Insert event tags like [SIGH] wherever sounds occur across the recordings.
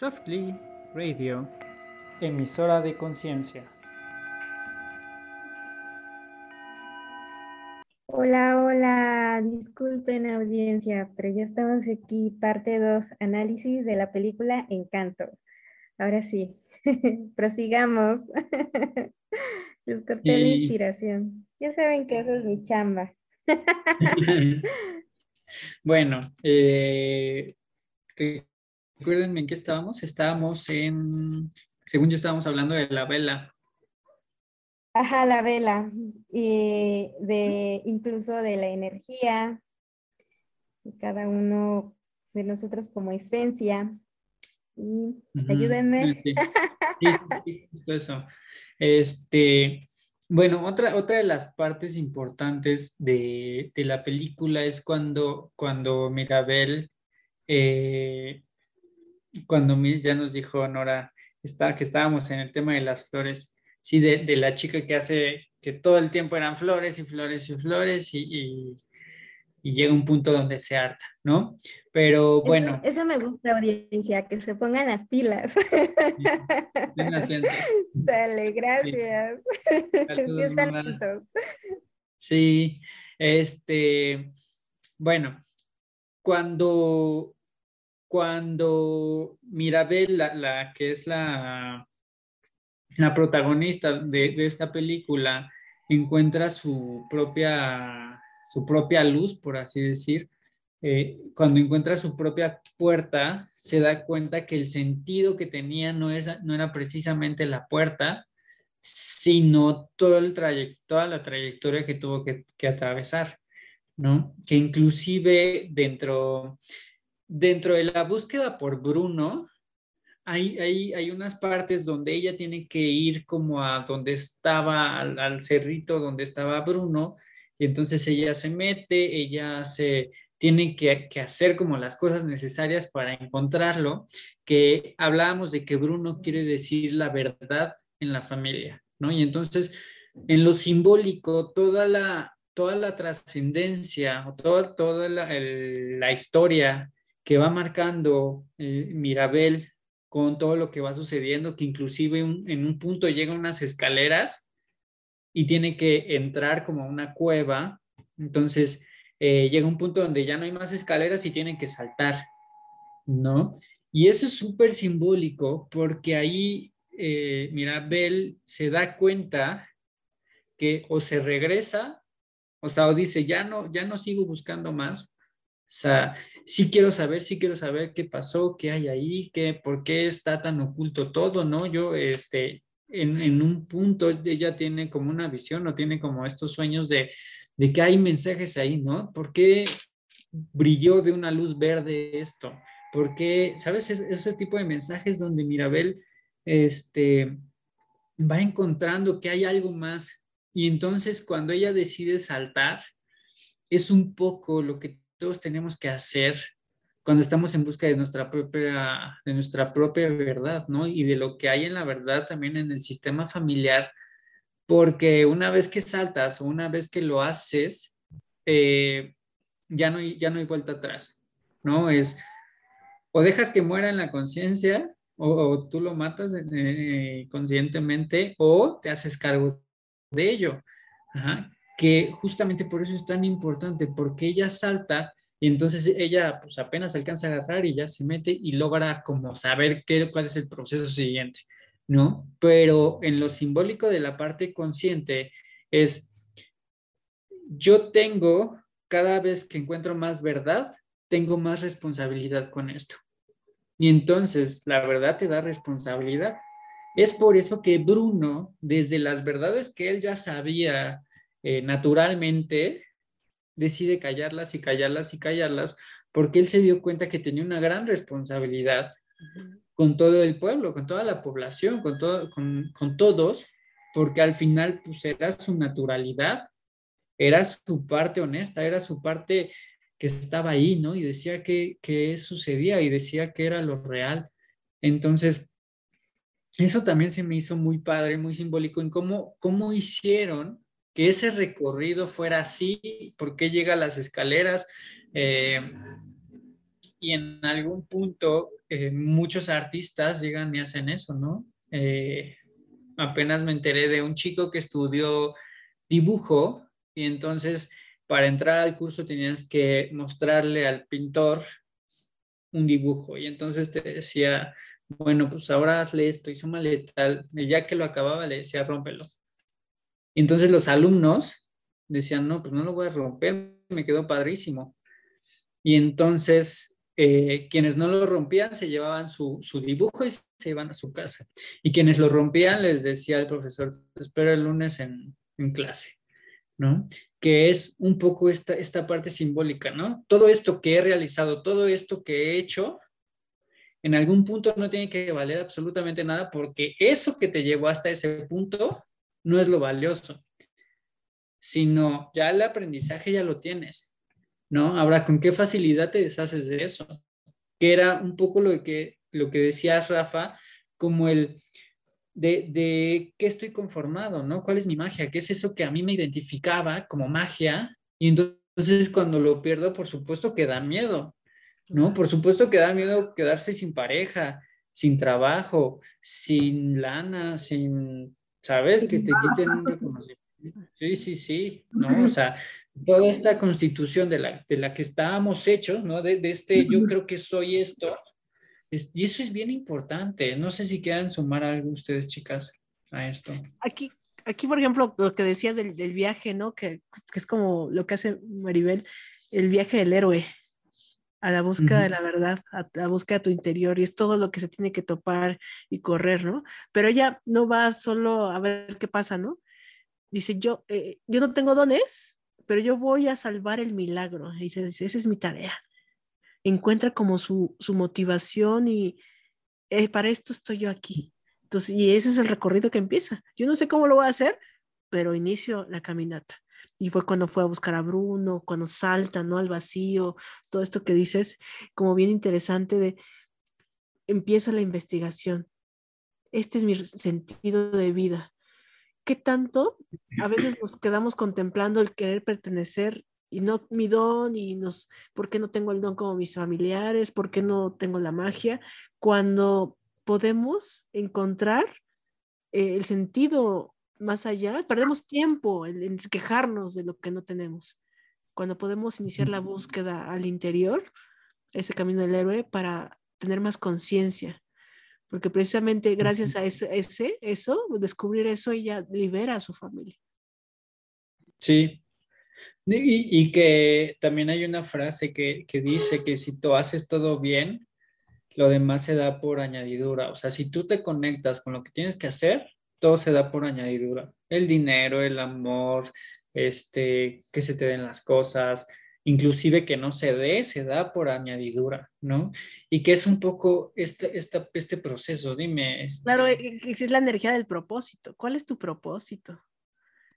Softly Radio, emisora de conciencia. Hola, hola, disculpen audiencia, pero ya estamos aquí, parte 2, análisis de la película Encanto. Ahora sí, [LAUGHS] prosigamos. [LAUGHS] Les corté la inspiración. Ya saben que eso es mi chamba. [LAUGHS] bueno, eh, Recuérdenme en qué estábamos. Estábamos en, según yo estábamos hablando de la vela. Ajá, la vela. Y de incluso de la energía. Cada uno de nosotros como esencia. Y ayúdenme. Sí, eso. Este, bueno, otra, otra de las partes importantes de, la película es cuando, cuando Mirabel eh, cuando ya nos dijo Nora está, que estábamos en el tema de las flores, sí, de, de, la chica que hace que todo el tiempo eran flores y flores y flores y, y, llega un punto donde se harta, ¿no? Pero bueno. Eso, me gusta, audiencia, que se pongan las pilas. [LAUGHS] Sale, gracias. Sí, están Sí, este, bueno, cuando cuando Mirabel, la, que es la, la protagonista de, esta película, encuentra su propia, su propia luz, por así decir, eh, cuando encuentra su propia puerta, se da cuenta que el sentido que tenía no, es, no era precisamente la puerta, sino todo el toda la trayectoria que tuvo que, que atravesar, ¿no? Que inclusive dentro, dentro de la búsqueda por Bruno, hay, hay, hay, unas partes donde ella tiene que ir como a donde estaba, al, cerrito donde estaba Bruno, y entonces ella se mete, ella se tiene que, que, hacer como las cosas necesarias para encontrarlo, que hablábamos de que Bruno quiere decir la verdad en la familia, ¿no? Y entonces, en lo simbólico, toda la, toda la trascendencia, toda, toda la, la historia que va marcando eh, Mirabel con todo lo que va sucediendo, que inclusive en un punto llega unas escaleras y tiene que entrar como a una cueva. Entonces eh, llega un punto donde ya no hay más escaleras y tiene que saltar, ¿no? Y eso es súper simbólico porque ahí eh, Mirabel se da cuenta que o se regresa, o sea, o dice, ya no, ya no sigo buscando más, o sea, sí quiero saber, sí quiero saber qué pasó, qué hay ahí, qué, por qué está tan oculto todo, ¿no? Yo, este, en, en un punto, ella tiene como una visión o tiene como estos sueños de, de que hay mensajes ahí, ¿no? ¿Por qué brilló de una luz verde esto? ¿Por qué, sabes, ese tipo de mensajes donde Mirabel, este, va encontrando que hay algo más y entonces cuando ella decide saltar, es un poco lo que todos tenemos que hacer cuando estamos en busca de nuestra propia, de nuestra propia verdad, ¿no? Y de lo que hay en la verdad también en el sistema familiar, porque una vez que saltas o una vez que lo haces, eh, ya, no hay, ya no hay vuelta atrás, ¿no? Es o dejas que muera en la conciencia o, tú lo matas eh, conscientemente o te haces cargo de ello. Ajá que justamente por eso es tan importante, porque ella salta y entonces ella pues apenas alcanza a agarrar y ya se mete y logra como saber qué, cuál es el proceso siguiente, ¿no? Pero en lo simbólico de la parte consciente es, yo tengo, cada vez que encuentro más verdad, tengo más responsabilidad con esto. Y entonces la verdad te da responsabilidad. Es por eso que Bruno, desde las verdades que él ya sabía eh, naturalmente decide callarlas y callarlas y callarlas porque él se dio cuenta que tenía una gran responsabilidad con todo el pueblo, con toda la población, con, todo, con, con todos, porque al final pues era su naturalidad, era su parte honesta, era su parte que estaba ahí, ¿no? Y decía que, que sucedía y decía que era lo real. Entonces, eso también se me hizo muy padre, muy simbólico en cómo, cómo hicieron que ese recorrido fuera así, por qué llega a las escaleras. Eh, y en algún punto eh, muchos artistas llegan y hacen eso, ¿no? Eh, apenas me enteré de un chico que estudió dibujo y entonces para entrar al curso tenías que mostrarle al pintor un dibujo y entonces te decía, bueno, pues ahora hazle esto, hizo maleta, y ya que lo acababa le decía, rómpelo. Y entonces los alumnos decían, no, pues no lo voy a romper, me quedó padrísimo. Y entonces eh, quienes no lo rompían se llevaban su, su, dibujo y se iban a su casa. Y quienes lo rompían les decía el profesor, espero el lunes en, en clase, ¿no? Que es un poco esta, esta parte simbólica, ¿no? Todo esto que he realizado, todo esto que he hecho, en algún punto no tiene que valer absolutamente nada porque eso que te llevó hasta ese punto no es lo valioso, sino ya el aprendizaje ya lo tienes, ¿no? Ahora, ¿con qué facilidad te deshaces de eso? Que era un poco lo que, lo que decías, Rafa, como el de, de qué estoy conformado, ¿no? ¿Cuál es mi magia? ¿Qué es eso que a mí me identificaba como magia? Y entonces cuando lo pierdo, por supuesto que da miedo, ¿no? Por supuesto que da miedo quedarse sin pareja, sin trabajo, sin lana, sin, ¿sabes? que te quiten un reconocimiento. Sí, sí, sí, ¿no? O sea, [LAUGHS] toda esta constitución de la, de la que estábamos hechos, ¿no? De, de este, yo creo que soy esto, y eso es bien importante. No sé si quieran sumar algo ustedes, chicas, a esto. Aquí, aquí por ejemplo, lo que decías del, del viaje, ¿no? Que, que, es como lo que hace Maribel, el viaje del héroe a la búsqueda uh -huh. de la verdad, a la búsqueda de tu interior, y es todo lo que se tiene que topar y correr, ¿no? Pero ella no va solo a ver qué pasa, ¿no? Dice, yo, eh, yo no tengo dones, pero yo voy a salvar el milagro. Y dice, esa es mi tarea. Encuentra como su, su motivación y eh, para esto estoy yo aquí. Entonces, y ese es el recorrido que empieza. Yo no sé cómo lo voy a hacer, pero inicio la caminata. Y fue cuando fue a buscar a Bruno, cuando salta, ¿no? Al vacío, todo esto que dices, como bien interesante de, empieza la investigación. Este es mi sentido de vida. ¿Qué tanto a veces nos quedamos contemplando el querer pertenecer y no mi don y nos, ¿por qué no tengo el don como mis familiares? ¿Por qué no tengo la magia? Cuando podemos encontrar eh, el sentido más allá, perdemos tiempo en, en, quejarnos de lo que no tenemos. Cuando podemos iniciar la búsqueda al interior, ese camino del héroe, para tener más conciencia. Porque precisamente gracias a ese, ese, eso, descubrir eso, ella libera a su familia. Sí. Y, y que también hay una frase que, que dice que si tú haces todo bien, lo demás se da por añadidura. O sea, si tú te conectas con lo que tienes que hacer, todo se da por añadidura. El dinero, el amor, este, que se te den las cosas, inclusive que no se dé, se da por añadidura, ¿no? Y que es un poco este, este, este proceso, dime. Claro, es la energía del propósito. ¿Cuál es tu propósito?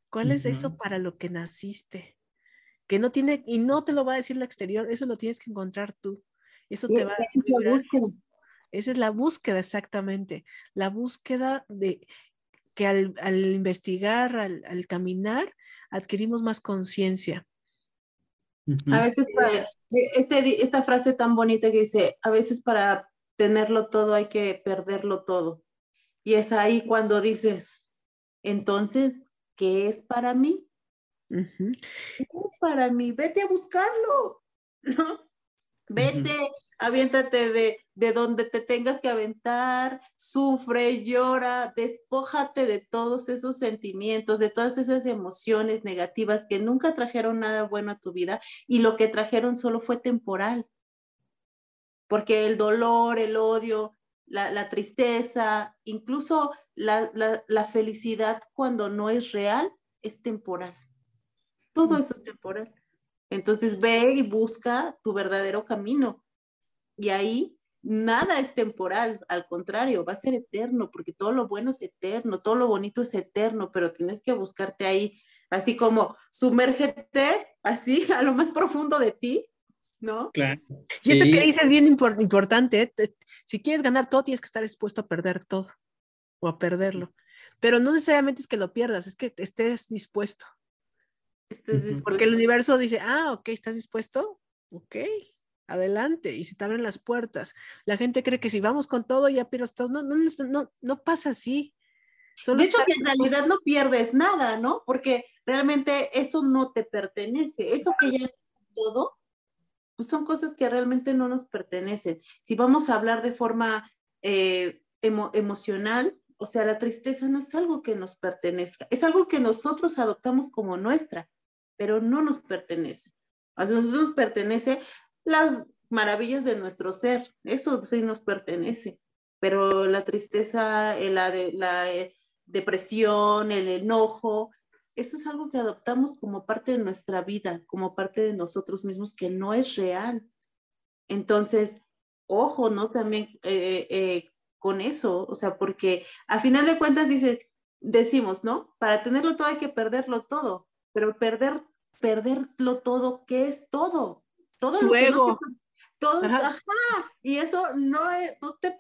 ¿Cuál es uh -huh. eso para lo que naciste? Que no tiene, y no te lo va a decir el exterior, eso lo tienes que encontrar tú. Eso te va a esa es la búsqueda. Esa es la búsqueda, exactamente. La búsqueda de que al, al investigar, al, al, caminar, adquirimos más conciencia. Uh -huh. A veces, para, este, esta frase tan bonita que dice, a veces para tenerlo todo hay que perderlo todo. Y es ahí cuando dices, entonces, ¿qué es para mí? Uh -huh. ¿Qué es para mí? Vete a buscarlo, [LAUGHS] ¿no? Vete, uh -huh. aviéntate de, de donde te tengas que aventar, sufre, llora, despójate de todos esos sentimientos, de todas esas emociones negativas que nunca trajeron nada bueno a tu vida y lo que trajeron solo fue temporal. Porque el dolor, el odio, la, la tristeza, incluso la, la, la felicidad cuando no es real, es temporal. Todo eso es temporal. Entonces ve y busca tu verdadero camino. Y ahí nada es temporal, al contrario, va a ser eterno, porque todo lo bueno es eterno, todo lo bonito es eterno, pero tienes que buscarte ahí, así como sumérgete, así [LAUGHS] a lo más profundo de ti, ¿no? Claro. Y eso sí. que dices es bien import importante, ¿eh? si quieres ganar todo, tienes que estar dispuesto a perder todo o a perderlo. Pero no necesariamente es que lo pierdas, es que estés dispuesto. Porque el universo dice, ah, ok, ¿estás dispuesto? Ok, adelante, y se te abren las puertas. La gente cree que si vamos con todo, ya pero no, no, no, no pasa así. de hecho, que en realidad no pierdes nada, ¿no? Porque realmente eso no te pertenece. Eso que ya todo, pues son cosas que realmente no nos pertenecen. Si vamos a hablar de forma eh, emocional, o sea, la tristeza no es algo que nos pertenezca, es algo que nosotros adoptamos como nuestra, pero no nos pertenece. A nosotros nos pertenece las maravillas de nuestro ser, eso sí nos pertenece, pero la tristeza, eh, la, la eh, depresión, el enojo, eso es algo que adoptamos como parte de nuestra vida, como parte de nosotros mismos, que no es real. Entonces, ojo, ¿no? También eh, con eso, o sea, porque a final de cuentas dice, decimos, ¿no? Para tenerlo todo hay que perderlo todo, pero perder, perderlo todo, ¿qué es todo? Todo lo que no te, todo, ajá. y eso no, es, no te,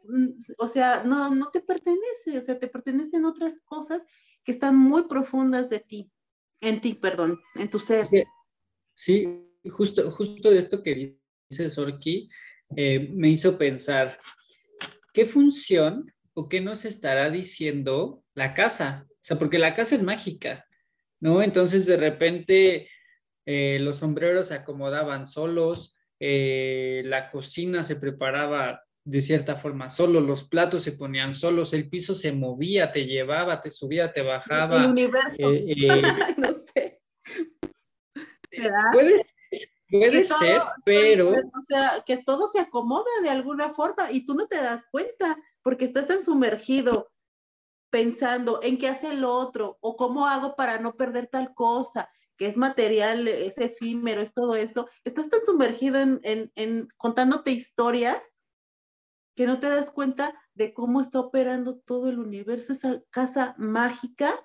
o sea, no, no te pertenece, o sea, te pertenecen otras cosas que están muy profundas de ti, en ti, perdón, en tu ser. Sí, justo, justo de esto que dices, Orki, eh, me hizo pensar, ¿qué función o qué nos estará diciendo la casa? O sea, porque la casa es mágica, ¿no? Entonces de repente eh, los sombreros se acomodaban solos, eh, la cocina se preparaba de cierta forma solo, los platos se ponían solos, el piso se movía, te llevaba, te subía, te bajaba. El universo. Eh, [LAUGHS] no sé. Puede Puede ser, pero... O sea, que todo se acomoda de alguna forma y tú no te das cuenta porque estás tan sumergido pensando en qué hace el otro o cómo hago para no perder tal cosa, que es material, es efímero, es todo eso. Estás tan sumergido en, en, en contándote historias que no te das cuenta de cómo está operando todo el universo, esa casa mágica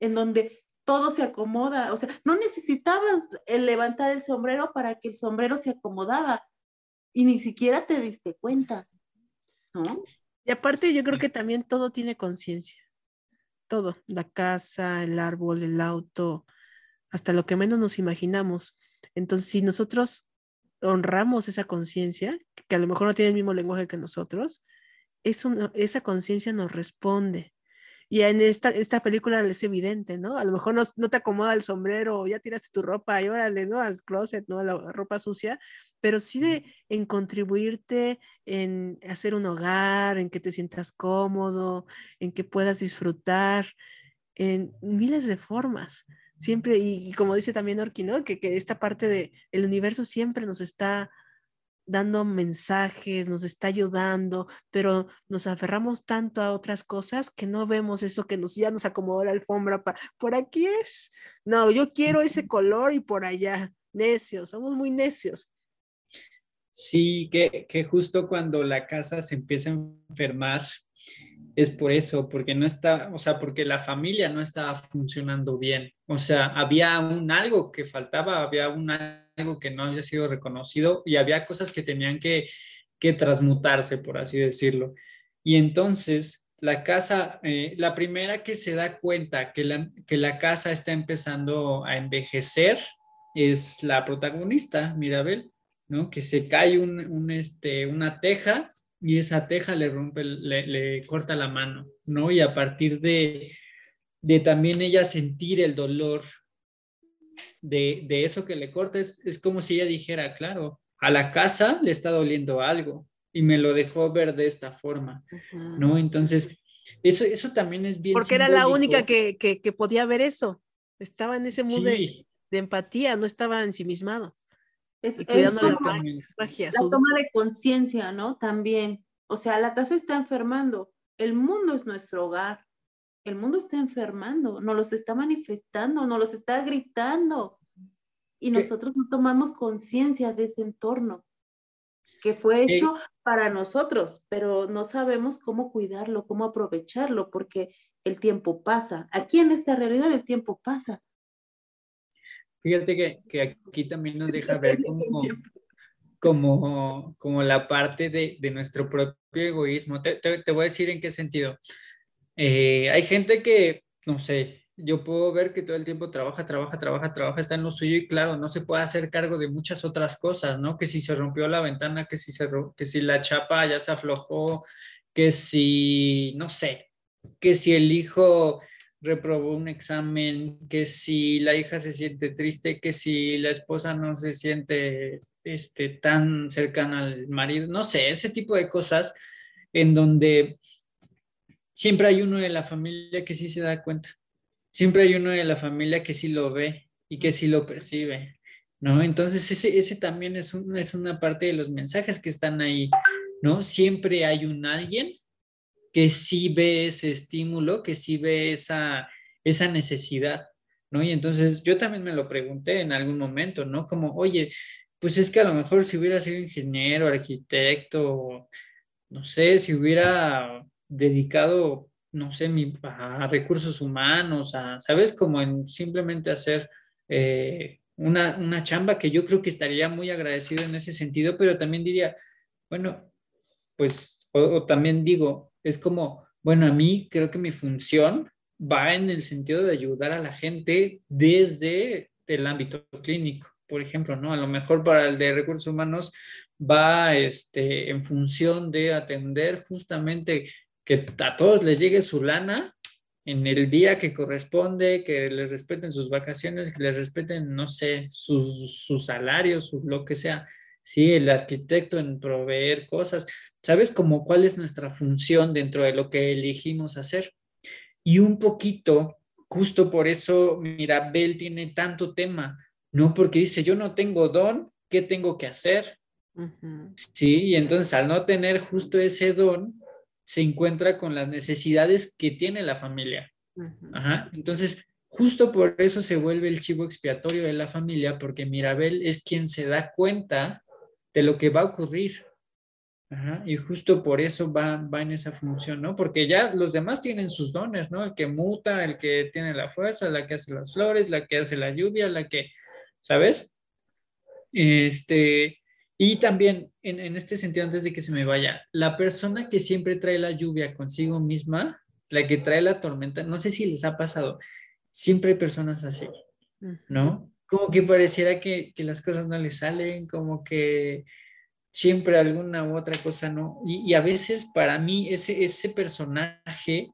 en donde todo se acomoda. O sea, no necesitabas levantar el sombrero para que el sombrero se acomodaba y ni siquiera te diste cuenta, ¿no? Y aparte yo creo que también todo tiene conciencia. Todo, la casa, el árbol, el auto, hasta lo que menos nos imaginamos. Entonces, si nosotros honramos esa conciencia, que a lo mejor no tiene el mismo lenguaje que nosotros, eso, esa conciencia nos responde y en esta, esta película es evidente, ¿no? A lo mejor no, no te acomoda el sombrero, ya tiraste tu ropa y órale, ¿no? Al closet, ¿no? La ropa sucia, pero sí de, en contribuirte en hacer un hogar, en que te sientas cómodo, en que puedas disfrutar, en miles de formas. Siempre, y, como dice también Orki, ¿no? Que, que esta parte del el universo siempre nos está dando mensajes, nos está ayudando, pero nos aferramos tanto a otras cosas que no vemos eso que nos ya nos acomodó la alfombra para por aquí es. No, yo quiero ese color y por allá. Necios, somos muy necios. Sí, que, que justo cuando la casa se empieza a enfermar, es por eso, porque no está, o sea, porque la familia no estaba funcionando bien. O sea, había un algo que faltaba, había un algo que no había sido reconocido y había cosas que tenían que, que transmutarse, por así decirlo. Y entonces la casa, eh, la primera que se da cuenta que la, que la casa está empezando a envejecer es la protagonista, Mirabel, ¿no? Que se cae un, un, este, una teja y esa teja le rompe, le, corta la mano, ¿no? Y a partir de, de también ella sentir el dolor de, de eso que le corta, es, como si ella dijera, claro, a la casa le está doliendo algo y me lo dejó ver de esta forma, ¿no? Entonces, eso, eso también es bien. Porque era la única que, que, podía ver eso, estaba en ese mood de, empatía, no estaba ensimismado. Es, la, toma de conciencia, ¿no? También. O sea, la casa está enfermando. El mundo es nuestro hogar. El mundo está enfermando, nos los está manifestando, nos los está gritando. Y nosotros no tomamos conciencia de ese entorno que fue hecho para nosotros, pero no sabemos cómo cuidarlo, cómo aprovecharlo, porque el tiempo pasa. Aquí en esta realidad el tiempo pasa. Fíjate que, aquí también nos deja ver como, como, la parte de, nuestro propio egoísmo. Te, voy a decir en qué sentido. Eh, hay gente que, no sé, yo puedo ver que todo el tiempo trabaja, trabaja, trabaja, trabaja, está en lo suyo y claro, no se puede hacer cargo de muchas otras cosas, ¿no? Que si se rompió la ventana, que si, se, que si la chapa ya se aflojó, que si, no sé, que si el hijo reprobó un examen, que si la hija se siente triste, que si la esposa no se siente este, tan cercana al marido, no sé, ese tipo de cosas en donde siempre hay uno de la familia que sí se da cuenta, siempre hay uno de la familia que sí lo ve y que sí lo percibe, ¿no? Entonces ese, ese también es, es una parte de los mensajes que están ahí, ¿no? Siempre hay un alguien que sí ve ese estímulo, que sí ve esa, esa necesidad, ¿no? Y entonces yo también me lo pregunté en algún momento, ¿no? Como, oye, pues es que a lo mejor si hubiera sido ingeniero, arquitecto, no sé, si hubiera dedicado, no sé, a recursos humanos, ¿sabes? Como en simplemente hacer eh, una, una chamba que yo creo que estaría muy agradecido en ese sentido, pero también diría, bueno, pues, o, también digo, es como, bueno, a mí creo que mi función va en el sentido de ayudar a la gente desde el ámbito clínico, por ejemplo, ¿no? A lo mejor para el de recursos humanos va este, en función de atender justamente que a todos les llegue su lana en el día que corresponde, que les respeten sus vacaciones, que les respeten, no sé, sus, sus salarios, lo que sea. Sí, el arquitecto en proveer cosas. ¿Sabes cómo cuál es nuestra función dentro de lo que elegimos hacer? Y un poquito, justo por eso Mirabel tiene tanto tema, ¿no? Porque dice, yo no tengo don, ¿qué tengo que hacer? Sí, y entonces al no tener justo ese don, se encuentra con las necesidades que tiene la familia. Ajá. Entonces, justo por eso se vuelve el chivo expiatorio de la familia, porque Mirabel es quien se da cuenta de lo que va a ocurrir. Y justo por eso va, va en esa función, ¿no? Porque ya los demás tienen sus dones, ¿no? El que muta, el que tiene la fuerza, la que hace las flores, la que hace la lluvia, la que, ¿sabes? Este, y también, en, en este sentido, antes de que se me vaya, la persona que siempre trae la lluvia consigo misma, la que trae la tormenta, no sé si les ha pasado, siempre hay personas así, ¿no? Como que pareciera que, que las cosas no les salen, como que siempre alguna u otra cosa no. Y, a veces para mí ese, ese personaje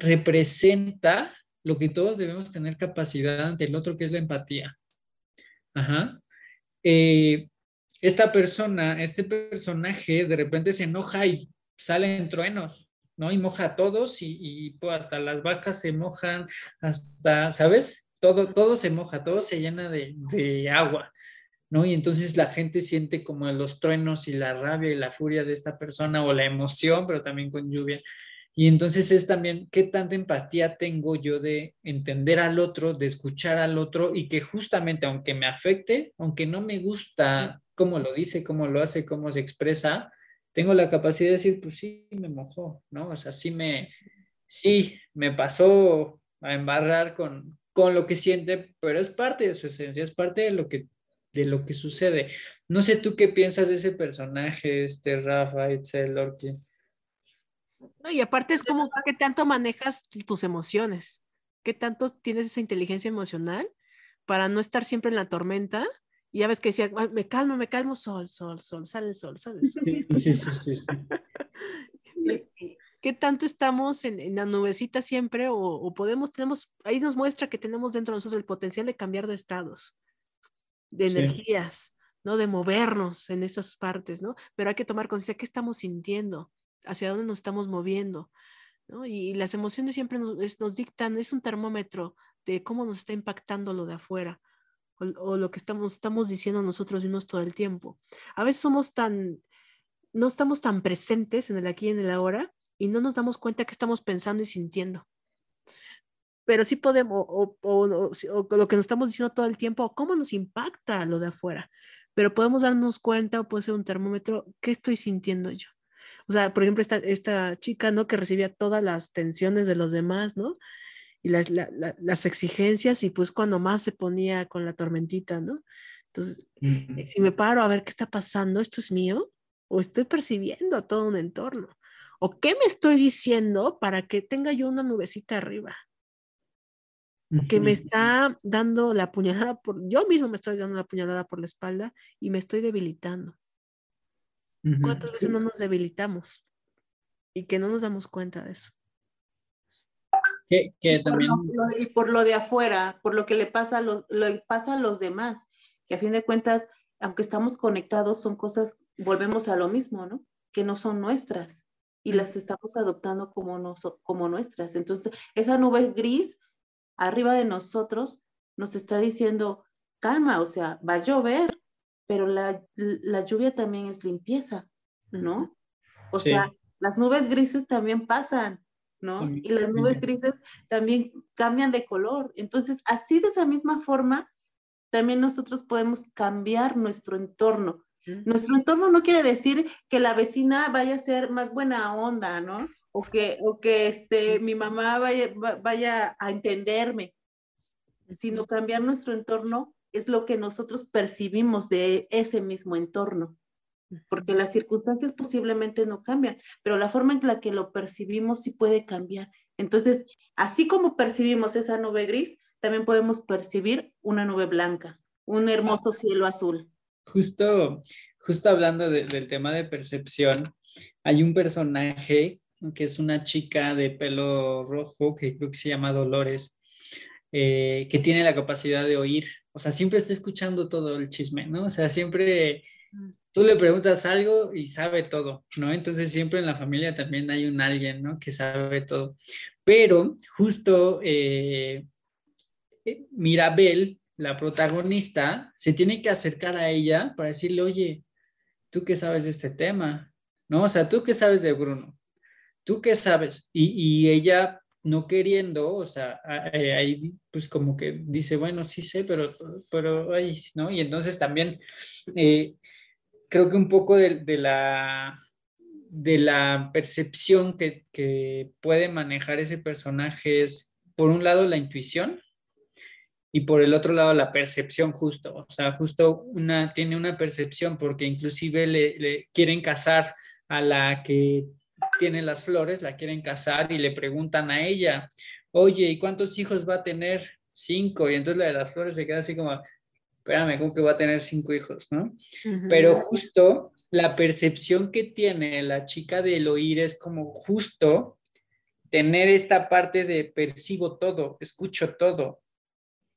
representa lo que todos debemos tener capacidad ante el otro, que es la empatía. Ajá. Eh, esta persona, este personaje de repente se enoja y salen truenos, ¿no? Y moja a todos y, y pues, hasta las vacas se mojan, hasta, ¿sabes? Todo, todo se moja, todo se llena de, de agua. ¿No? Y entonces la gente siente como los truenos y la rabia y la furia de esta persona o la emoción, pero también con lluvia. Y entonces es también qué tanta empatía tengo yo de entender al otro, de escuchar al otro y que justamente aunque me afecte, aunque no me gusta cómo lo dice, cómo lo hace, cómo se expresa, tengo la capacidad de decir, pues sí, me mojó, ¿no? O sea, sí me, sí, me pasó a embarrar con, con lo que siente, pero es parte de su esencia, es parte de lo que de lo que sucede. No sé tú qué piensas de ese personaje, este Rafa, Itzel, Lorky. No, y aparte es como que tanto manejas tus emociones, qué tanto tienes esa inteligencia emocional para no estar siempre en la tormenta. Y ya ves que decía, me calmo, me calmo, sol, sol, sol, sale el sol, sale el sol. Sí, sí, sí, [LAUGHS] ¿Qué tanto estamos en, la nubecita siempre o, o, podemos, tenemos, ahí nos muestra que tenemos dentro de nosotros el potencial de cambiar de estados? De energías, ¿no? De movernos en esas partes, ¿no? Pero hay que tomar conciencia qué estamos sintiendo, hacia dónde nos estamos moviendo, ¿no? Y, las emociones siempre nos, nos, dictan, es un termómetro de cómo nos está impactando lo de afuera o, lo que estamos, estamos diciendo nosotros mismos todo el tiempo. A veces somos tan, no estamos tan presentes en el aquí y en el ahora y no nos damos cuenta que estamos pensando y sintiendo pero sí podemos, o, o, lo que nos estamos diciendo todo el tiempo, cómo nos impacta lo de afuera, pero podemos darnos cuenta, o puede ser un termómetro, ¿qué estoy sintiendo yo? O sea, por ejemplo, esta, esta chica, ¿no? Que recibía todas las tensiones de los demás, ¿no? Y las, las exigencias, y pues cuando más se ponía con la tormentita, ¿no? Entonces, si me paro a ver qué está pasando, ¿esto es mío? ¿O estoy percibiendo todo un entorno? ¿O qué me estoy diciendo para que tenga yo una nubecita arriba? Que me está dando la puñalada por, yo mismo me estoy dando la puñalada por la espalda y me estoy debilitando. ¿Cuántas veces no nos debilitamos? Y que no nos damos cuenta de eso. Que, y, también... por lo, y por lo de afuera, por lo que le pasa a los, lo pasa a los demás, que a fin de cuentas, aunque estamos conectados, son cosas, volvemos a lo mismo, ¿no? Que no son nuestras y las estamos adoptando como, no, como nuestras. Entonces, esa nube gris arriba de nosotros nos está diciendo, calma, o sea, va a llover, pero la, la lluvia también es limpieza, ¿no? O sea, las nubes grises también pasan, ¿no? Y las nubes grises también cambian de color. Entonces, así de esa misma forma, también nosotros podemos cambiar nuestro entorno. Nuestro entorno no quiere decir que la vecina vaya a ser más buena onda, ¿no? O que, o que este, mi mamá vaya, vaya a entenderme, sino cambiar nuestro entorno es lo que nosotros percibimos de ese mismo entorno porque las circunstancias posiblemente no cambian, pero la forma en la que lo percibimos sí puede cambiar. Entonces, así como percibimos esa nube gris, también podemos percibir una nube blanca, un hermoso cielo azul. Justo, justo hablando del tema de percepción, hay un personaje que es una chica de pelo rojo, que creo que se llama Dolores, eh, que tiene la capacidad de oír, o sea, siempre está escuchando todo el chisme, ¿no? O sea, siempre tú le preguntas algo y sabe todo, ¿no? Entonces siempre en la familia también hay un alguien, ¿no? Que sabe todo. Pero justo eh, eh, Mirabel, la protagonista, se tiene que acercar a ella para decirle, oye, ¿tú qué sabes de este tema? ¿No? O sea, ¿tú qué sabes de Bruno? ¿Tú qué sabes? Y, ella no queriendo, o sea, eh, ahí pues como que dice, bueno, sí sé, pero, pero, ay, ¿no? Y entonces también creo que un poco de, la, de la percepción que, puede manejar ese personaje es, por un lado, la intuición y por el otro lado, la percepción justo. O sea, justo una, tiene una percepción porque inclusive le, quieren casar a la que tiene las flores, la quieren casar y le preguntan a ella, oye, ¿y cuántos hijos va a tener? Cinco. Y entonces la de las flores se queda así como, espérame, como que va a tener cinco hijos, ¿no? Pero justo la percepción que tiene la chica del oír es como justo tener esta parte de percibo todo, escucho todo,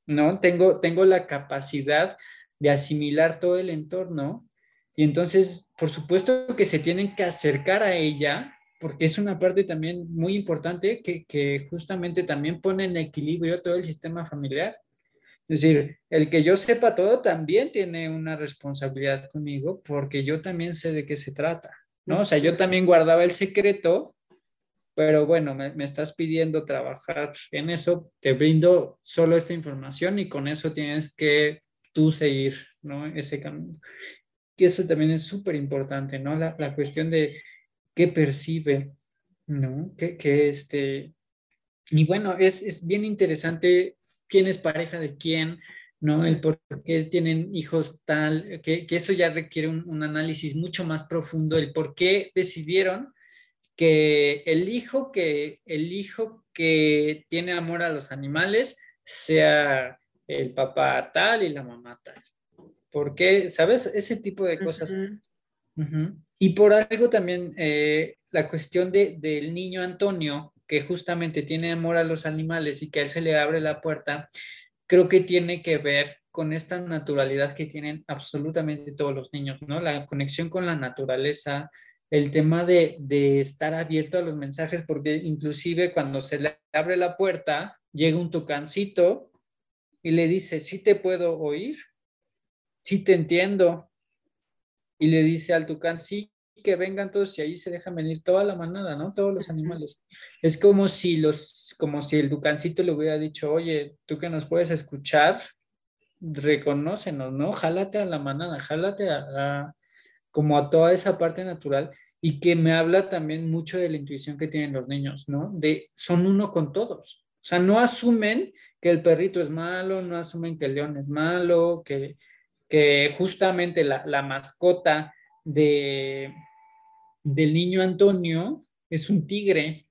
¿no? Tengo, tengo la capacidad de asimilar todo el entorno y entonces, por supuesto que se tienen que acercar a ella porque es una parte también muy importante que, que justamente también pone en equilibrio todo el sistema familiar. Es decir, el que yo sepa todo también tiene una responsabilidad conmigo porque yo también sé de qué se trata, ¿no? O sea, yo también guardaba el secreto, pero bueno, me, estás pidiendo trabajar en eso, te brindo solo esta información y con eso tienes que tú seguir, ¿no? Ese camino. Que eso también es súper importante, ¿no? La, la, cuestión de qué percibe, ¿no? Que, que este... Y bueno, es, es bien interesante quién es pareja de quién, ¿no? El por qué tienen hijos tal, que, eso ya requiere un, análisis mucho más profundo, el por qué decidieron que el hijo que, el hijo que tiene amor a los animales sea el papá tal y la mamá tal. ¿Por qué? ¿Sabes? Ese tipo de cosas. Y por algo también eh, la cuestión de, del niño Antonio, que justamente tiene amor a los animales y que a él se le abre la puerta, creo que tiene que ver con esta naturalidad que tienen absolutamente todos los niños, ¿no? La conexión con la naturaleza, el tema de, estar abierto a los mensajes, porque inclusive cuando se le abre la puerta, llega un tucancito y le dice, sí te puedo oír, sí te entiendo. Y le dice al tucán, sí, que vengan todos y ahí se dejan venir toda la manada, ¿no? Todos los animales. Es como si los, como si el ducancito le hubiera dicho, oye, tú que nos puedes escuchar, reconócenos, ¿no? Jálate a la manada, jálate a, como a toda esa parte natural y que me habla también mucho de la intuición que tienen los niños, ¿no? De son uno con todos. O sea, no asumen que el perrito es malo, no asumen que el león es malo, que, que justamente la, la mascota de, del niño Antonio es un tigre,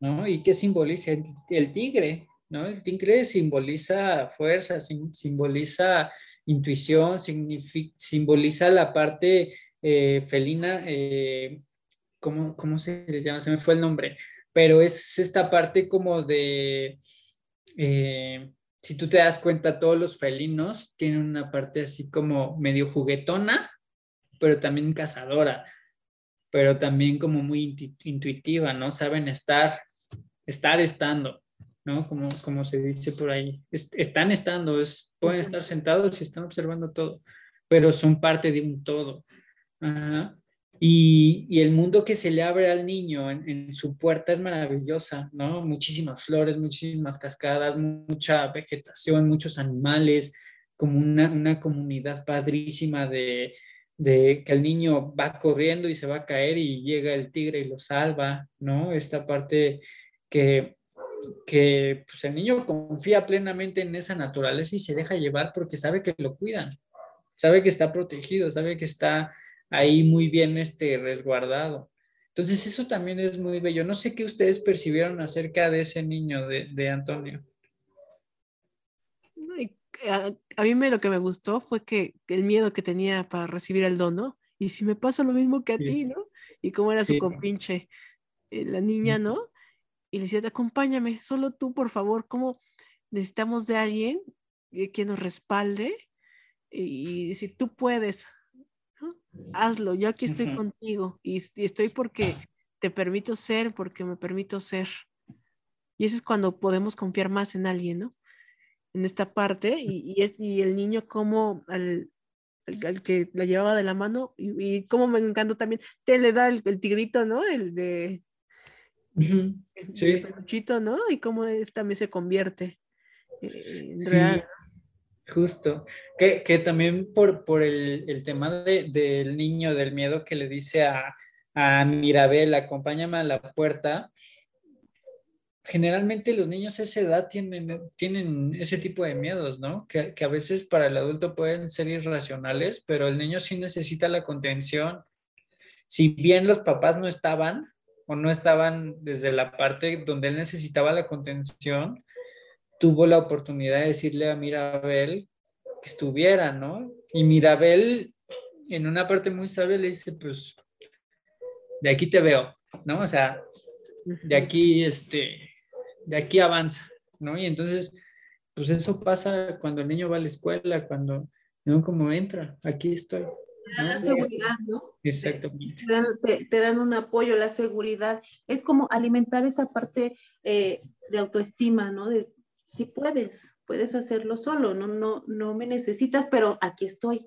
¿no? ¿Y qué simboliza el, tigre? ¿no? El tigre simboliza fuerza, simboliza intuición, simboliza la parte eh, felina, eh, ¿cómo, ¿cómo, se le llama? Se me fue el nombre, pero es esta parte como de, eh, si tú te das cuenta, todos los felinos tienen una parte así como medio juguetona, pero también cazadora, pero también como muy intuitiva, ¿no? Saben estar, estar estando. ¿no? Como, como se dice por ahí. están estando, es, pueden estar sentados y están observando todo, pero son parte de un todo. Y, y, el mundo que se le abre al niño en, su puerta es maravillosa, ¿no? Muchísimas flores, muchísimas cascadas, mucha vegetación, muchos animales, como una, una comunidad padrísima de, de que el niño va corriendo y se va a caer y llega el tigre y lo salva, ¿no? Esta parte que, que pues, el niño confía plenamente en esa naturaleza y se deja llevar porque sabe que lo cuidan, sabe que está protegido, sabe que está ahí muy bien este, resguardado. Entonces eso también es muy bello. No sé qué ustedes percibieron acerca de ese niño de, Antonio. A, mí me, lo que me gustó fue que el miedo que tenía para recibir el dono Y si me pasa lo mismo que a ti, ¿no? Y cómo era su compinche, eh, la niña, ¿no? y le decía, acompáñame, solo tú, por favor, ¿cómo necesitamos de alguien que nos respalde? Y si tú puedes, hazlo, yo aquí estoy contigo y, estoy porque te permito ser, porque me permito ser. Y eso es cuando podemos confiar más en alguien, ¿no? En esta parte, y, es, y el niño como al, que la llevaba de la mano, y, como me encantó también, te le da el, el, tigrito, ¿no? El de Sí. peluchito, ¿no? Y cómo es, también se convierte en sí, Justo. Que, que, también por, por el, el tema de, del niño, del miedo que le dice a, a Mirabel, acompáñame a la puerta. Generalmente los niños a esa edad tienen, tienen ese tipo de miedos, ¿no? Que, que a veces para el adulto pueden ser irracionales, pero el niño sí necesita la contención. Si bien los papás no estaban, o no estaban desde la parte donde él necesitaba la contención, tuvo la oportunidad de decirle a Mirabel que estuviera, ¿no? Y Mirabel, en una parte muy sabia, le dice, pues, de aquí te veo, ¿no? O sea, de aquí, este, de aquí avanza, ¿no? Y entonces, pues eso pasa cuando el niño va a la escuela, cuando, ¿no? Como entra, aquí estoy. Te dan la seguridad, ¿no? Exactamente. Te dan, un apoyo, la seguridad. Es como alimentar esa parte eh, de autoestima, ¿no? De si puedes, puedes hacerlo solo, no, no, no me necesitas, pero aquí estoy.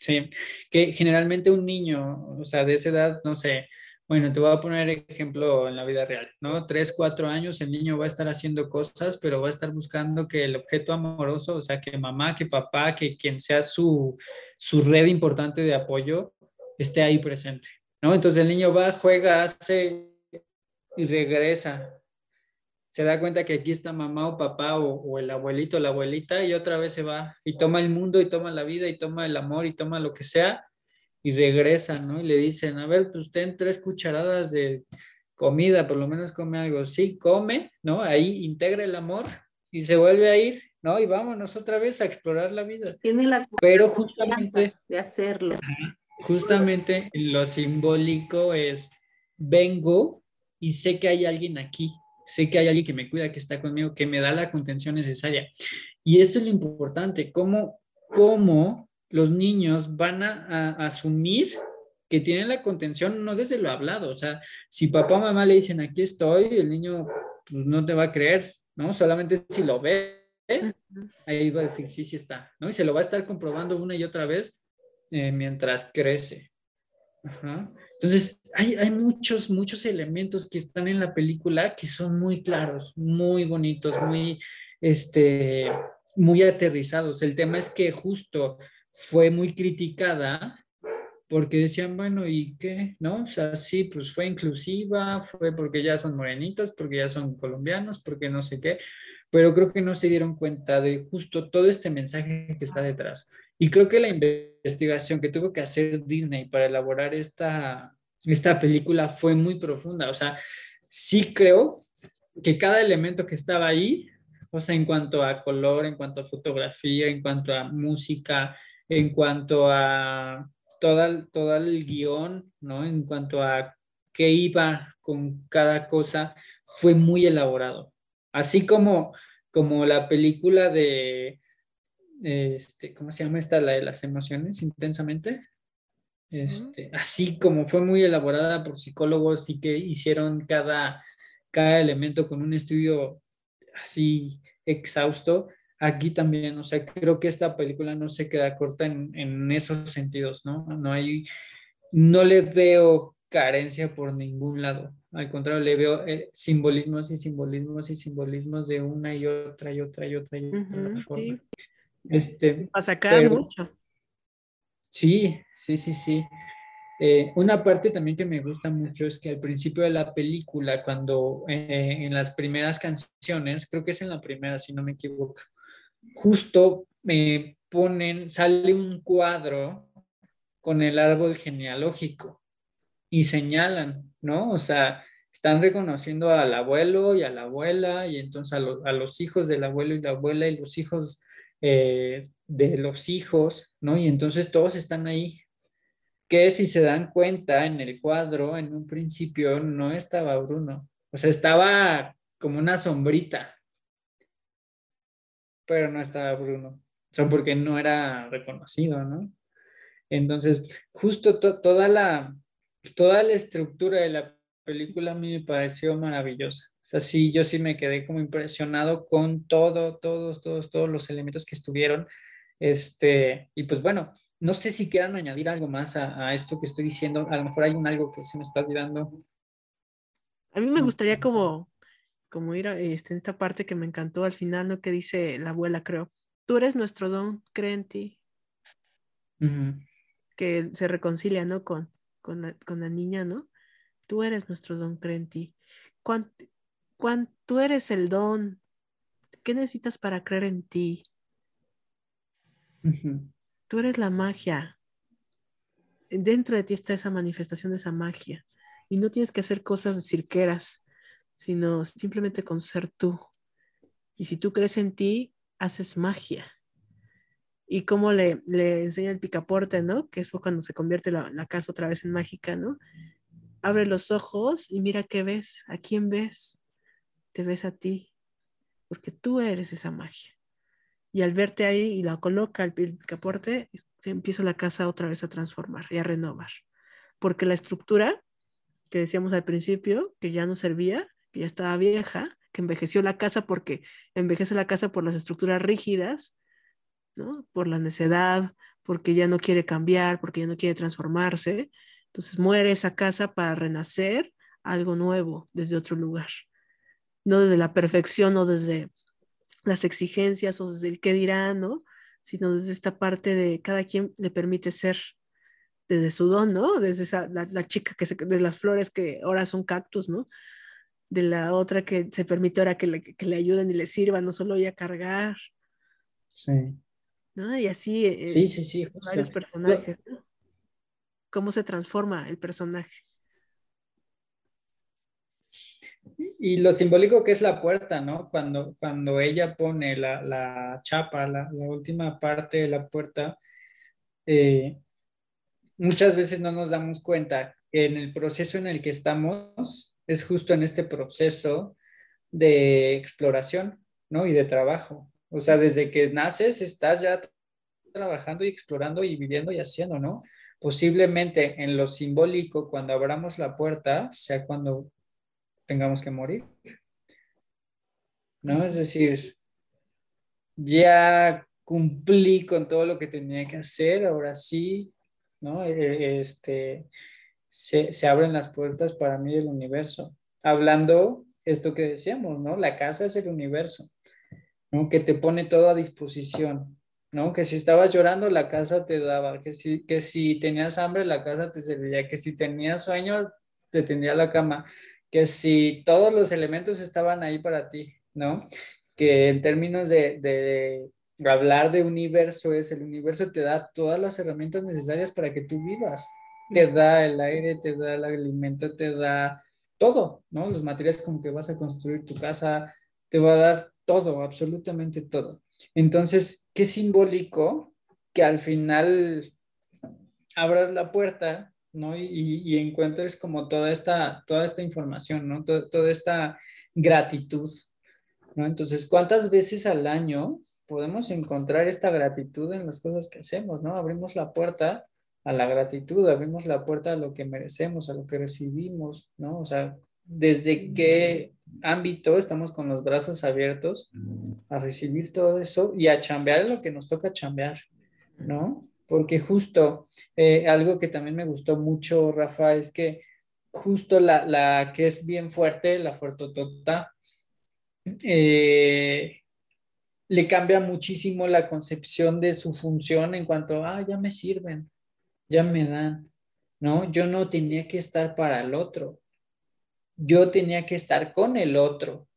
Sí, que generalmente un niño, o sea, de esa edad, no sé, bueno, te voy a poner ejemplo en la vida real, ¿no? Tres, cuatro años, el niño va a estar haciendo cosas, pero va a estar buscando que el objeto amoroso, o sea, que mamá, que papá, que quien sea su, su red importante de apoyo, esté ahí presente, ¿no? Entonces el niño va, juega, hace y regresa. Se da cuenta que aquí está mamá o papá o, o el abuelito o la abuelita y otra vez se va y toma el mundo y toma la vida y toma el amor y toma lo que sea y regresan, ¿no? Y le dicen, a ver, pues ten tres cucharadas de comida, por lo menos come algo. Sí, come, ¿no? Ahí integra el amor y se vuelve a ir, ¿no? Y vámonos otra vez a explorar la vida. Tiene la Pero justamente de hacerlo. Justamente lo simbólico es vengo y sé que hay alguien aquí, sé que hay alguien que me cuida, que está conmigo, que me da la contención necesaria. Y esto es lo importante, cómo, cómo los niños van a, asumir que tienen la contención no desde lo hablado, o sea, si papá o mamá le dicen aquí estoy, el niño pues, no te va a creer, ¿no? Solamente si lo ve, ahí va a decir sí, sí está, ¿no? Y se lo va a estar comprobando una y otra vez eh, mientras crece. Entonces, hay, hay, muchos, muchos elementos que están en la película que son muy claros, muy bonitos, muy, este, muy aterrizados. El tema es que justo fue muy criticada porque decían, bueno, ¿y qué? ¿No? O sea, sí, pues fue inclusiva, fue porque ya son morenitos, porque ya son colombianos, porque no sé qué, pero creo que no se dieron cuenta de justo todo este mensaje que está detrás. Y creo que la investigación que tuvo que hacer Disney para elaborar esta, esta película fue muy profunda. O sea, sí creo que cada elemento que estaba ahí, o sea, en cuanto a color, en cuanto a fotografía, en cuanto a música, en cuanto a todo todo el guion, ¿no? En cuanto a qué iba con cada cosa, fue muy elaborado. Así como, como la película de, este, ¿cómo se llama esta? La de las emociones intensamente. Este, así como fue muy elaborada por psicólogos y que hicieron cada, cada elemento con un estudio así exhausto, aquí también, o sea, creo que esta película no se queda corta en, en esos sentidos, ¿no? No hay, no le veo carencia por ningún lado. Al contrario, le veo eh, simbolismos y simbolismos y simbolismos de una y otra y otra y otra y otra forma. Este, a sacar mucho. Sí, sí, sí, sí. Eh, una parte también que me gusta mucho es que al principio de la película, cuando eh, en las primeras canciones, creo que es en la primera, si no me equivoco, justo me ponen, sale un cuadro con el árbol genealógico y señalan, ¿no? O sea, están reconociendo al abuelo y a la abuela y entonces a, los hijos del abuelo y la abuela y los hijos eh, de los hijos, ¿no? Y entonces todos están ahí. Que si se dan cuenta en el cuadro, en un principio no estaba Bruno, o sea, estaba como una sombrita, pero no estaba Bruno, o sea, porque no era reconocido, ¿no? Entonces, justo toda la, toda la estructura de la película a mí me pareció maravillosa. O sea, sí, yo sí me quedé como impresionado con todo, todos, todos, todos los elementos que estuvieron. Este, y pues bueno, no sé si quieran añadir algo más a, esto que estoy diciendo. A lo mejor hay un algo que se me está olvidando. A mí me gustaría como, como ir a este, en esta parte que me encantó al final, ¿no? Que dice la abuela, creo. Tú eres nuestro don, cree en ti. Que se reconcilia, ¿no? Con, con la, niña, ¿no? Tú eres nuestro don, cree en ti. Cuando, tú eres el don, ¿qué necesitas para creer en ti? Tú eres la magia. Dentro de ti está esa manifestación de esa magia. Y no tienes que hacer cosas de cirqueras, sino simplemente con ser tú. Y si tú crees en ti, haces magia y cómo le, le enseña el picaporte, ¿no? Que es cuando se convierte la, la, casa otra vez en mágica, ¿no? Abre los ojos y mira qué ves, a quién ves, te ves a ti, porque tú eres esa magia. Y al verte ahí y la coloca el picaporte, se empieza la casa otra vez a transformar y a renovar. Porque la estructura que decíamos al principio, que ya no servía, que ya estaba vieja, que envejeció la casa porque envejece la casa por las estructuras rígidas, por la necedad, porque ya no quiere cambiar, porque ya no quiere transformarse. Entonces muere esa casa para renacer algo nuevo desde otro lugar. No desde la perfección o desde las exigencias o desde el qué dirán, ¿no? Sino desde esta parte de cada quien le permite ser desde su don, ¿no? Desde esa, la, chica que se, de las flores que ahora son cactus, ¿no? De la otra que se permite ahora que le, que le ayuden y le sirvan, no solo ella cargar. Sí. ¿no? Y así eh, sí, sí, sí, varios personajes, Cómo se transforma el personaje. Y lo simbólico que es la puerta, ¿no? Cuando, cuando ella pone la, chapa, la, última parte de la puerta, eh, muchas veces no nos damos cuenta que en el proceso en el que estamos es justo en este proceso de exploración, ¿no? Y de trabajo. O sea, desde que naces estás ya trabajando y explorando y viviendo y haciendo, ¿no? Posiblemente en lo simbólico, cuando abramos la puerta, sea cuando tengamos que morir. ¿No? Es decir, ya cumplí con todo lo que tenía que hacer, ahora sí, ¿no? E, este, se, se abren las puertas para mí del universo. Hablando esto que decíamos, ¿no? La casa es el universo. Que te pone todo a disposición, ¿no? Que si estabas llorando, la casa te daba, que si, que si tenías hambre, la casa te servía, que si tenías sueño, te tendía la cama, que si todos los elementos estaban ahí para ti, ¿no? Que en términos de, de hablar de universo es, el universo te da todas las herramientas necesarias para que tú vivas. Te da el aire, te da el alimento, te da todo, ¿no? Los materiales con que vas a construir tu casa, te va a dar todo, absolutamente todo. Entonces, qué simbólico que al final abras la puerta, ¿no? Y, encuentres como toda esta, toda esta información, ¿no? toda esta gratitud, ¿no? Entonces, ¿cuántas veces al año podemos encontrar esta gratitud en las cosas que hacemos, ¿no? Abrimos la puerta a la gratitud, abrimos la puerta a lo que merecemos, a lo que recibimos, ¿no? O sea, desde qué ámbito estamos con los brazos abiertos a recibir todo eso y a chambear lo que nos toca chambear, ¿no? Porque justo eh, algo que también me gustó mucho, Rafa, es que justo la, la que es bien fuerte, la fuertotota, eh, le cambia muchísimo la concepción de su función en cuanto, ah, ya me sirven, ya me dan, ¿no? Yo no tenía que estar para el otro, yo tenía que estar con el otro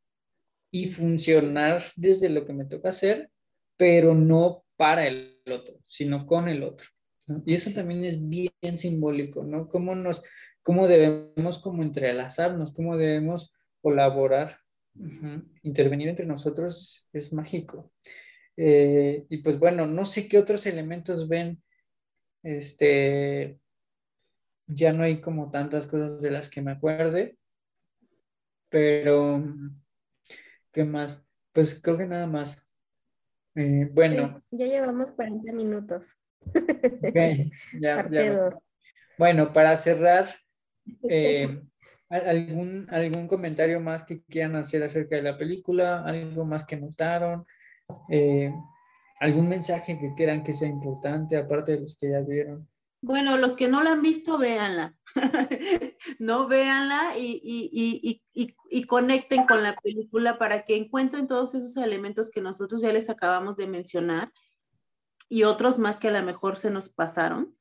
y funcionar desde lo que me toca hacer, pero no para el otro, sino con el otro. Y eso también es bien simbólico, ¿no? Cómo nos, cómo debemos como entrelazarnos, cómo debemos colaborar Intervenir entre nosotros es mágico. Eh, y pues bueno, no sé qué otros elementos ven. Este, ya no hay como tantas cosas de las que me acuerde, pero ¿qué más? Pues creo que nada más. Eh, bueno. Pues, ya llevamos 40 minutos. Bueno, para cerrar, eh, [LAUGHS] ¿Algún, ¿Algún comentario más que quieran hacer acerca de la película? ¿Algo más que notaron? Eh, ¿Algún mensaje que quieran que sea importante, aparte de los que ya vieron? Bueno, los que no la han visto, véanla. [LAUGHS] no véanla y, y, y, y, conecten con la película para que encuentren todos esos elementos que nosotros ya les acabamos de mencionar y otros más que a lo mejor se nos pasaron.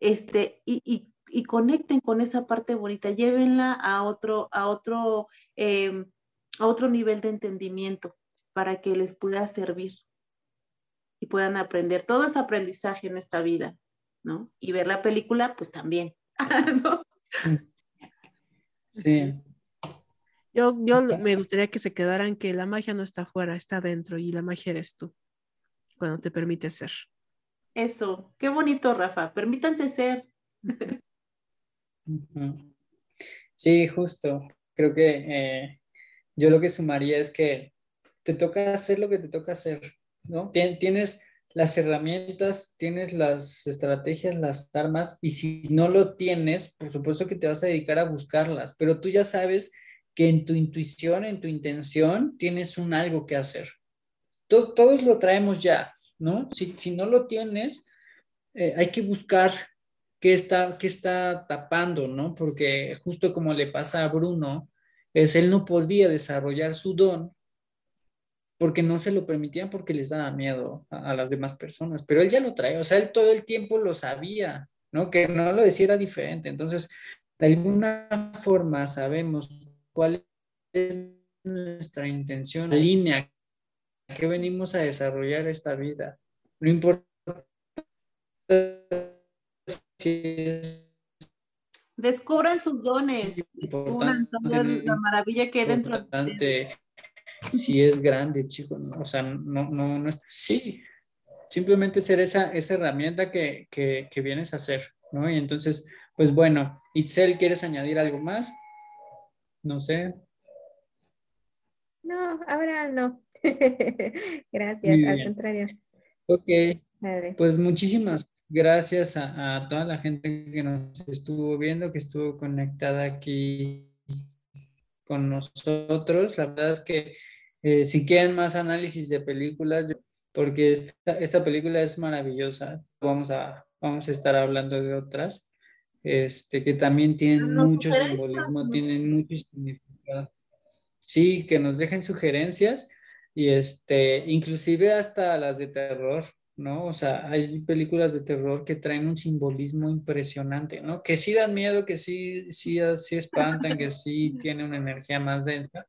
Este, y, conecten con esa parte bonita, llévenla a otro, a otro, em, a otro nivel de entendimiento para que les pueda servir y puedan aprender. Todo es aprendizaje en esta vida, ¿no? Y ver la película, pues también. [LAUGHS] Sí. Yo, yo me gustaría que se quedaran que la magia no está afuera, está dentro y la magia eres tú, cuando te permite ser. Eso, qué bonito, Rafa. Permítanse ser. Sí, justo. Creo que eh, yo lo que sumaría es que te toca hacer lo que te toca hacer, ¿no? Tienes las herramientas, tienes las estrategias, las armas, y si no lo tienes, por supuesto que te vas a dedicar a buscarlas, pero tú ya sabes que en tu intuición, en tu intención, tienes un algo que hacer. todos lo traemos ya, ¿no? Si, si no lo tienes, eh, hay que buscar qué está, qué está tapando, ¿no? Porque justo como le pasa a Bruno, es él no podía desarrollar su don porque no se lo permitían porque les daba miedo a, las demás personas, pero él ya lo trae, o sea, él todo el tiempo lo sabía, ¿no? Que no lo decía era diferente, entonces, de alguna forma sabemos cuál es nuestra intención, la línea que venimos a desarrollar esta vida. Lo importante Descubran sus dones, descubran toda la maravilla que hay dentro de ustedes. Si es grande, chico, o sea, no, no, no es, sí, simplemente ser esa, esa herramienta que, que, que vienes a hacer, ¿no? Y entonces, pues bueno, Itzel, ¿quieres añadir algo más? No sé. No, ahora no. [LAUGHS] Gracias, al contrario. Ok, pues muchísimas gracias a, toda la gente que nos estuvo viendo, que estuvo conectada aquí con nosotros. La verdad es que eh, si quieren más análisis de películas, porque esta, película es maravillosa, vamos a, vamos a estar hablando de otras, este, que también tienen mucho simbolismo, tienen mucho significado. Sí, que nos dejen sugerencias y este, inclusive hasta las de terror. ¿no? O sea, hay películas de terror que traen un simbolismo impresionante, ¿no? Que sí dan miedo, que sí, sí, sí espantan, que sí [LAUGHS] tienen una energía más densa,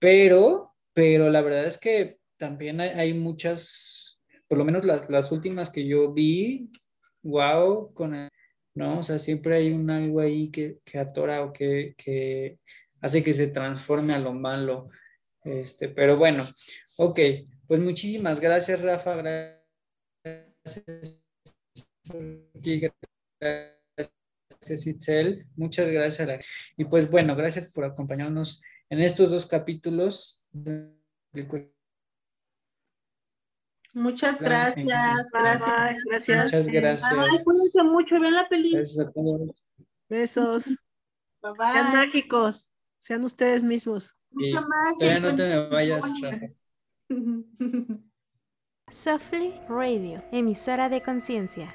pero, pero la verdad es que también hay, muchas, por lo menos las, últimas que yo vi, wow, con ¿no? O sea, siempre hay un algo ahí que, que atora o que, que hace que se transforme a lo malo. Este, pero bueno, ok, pues muchísimas gracias, Rafa. Gracias. Gracias, Itzel. Muchas gracias. Y pues bueno, gracias por acompañarnos en estos dos capítulos. Muchas gracias. Gracias. gracias. Muchas gracias. Ay, cuídense mucho, vean la película. Gracias a todos. Besos. Bye Sean bye. mágicos. Sean ustedes mismos. Mucha magia. todavía no te me vayas. [LAUGHS] Softly Radio, emisora de conciencia.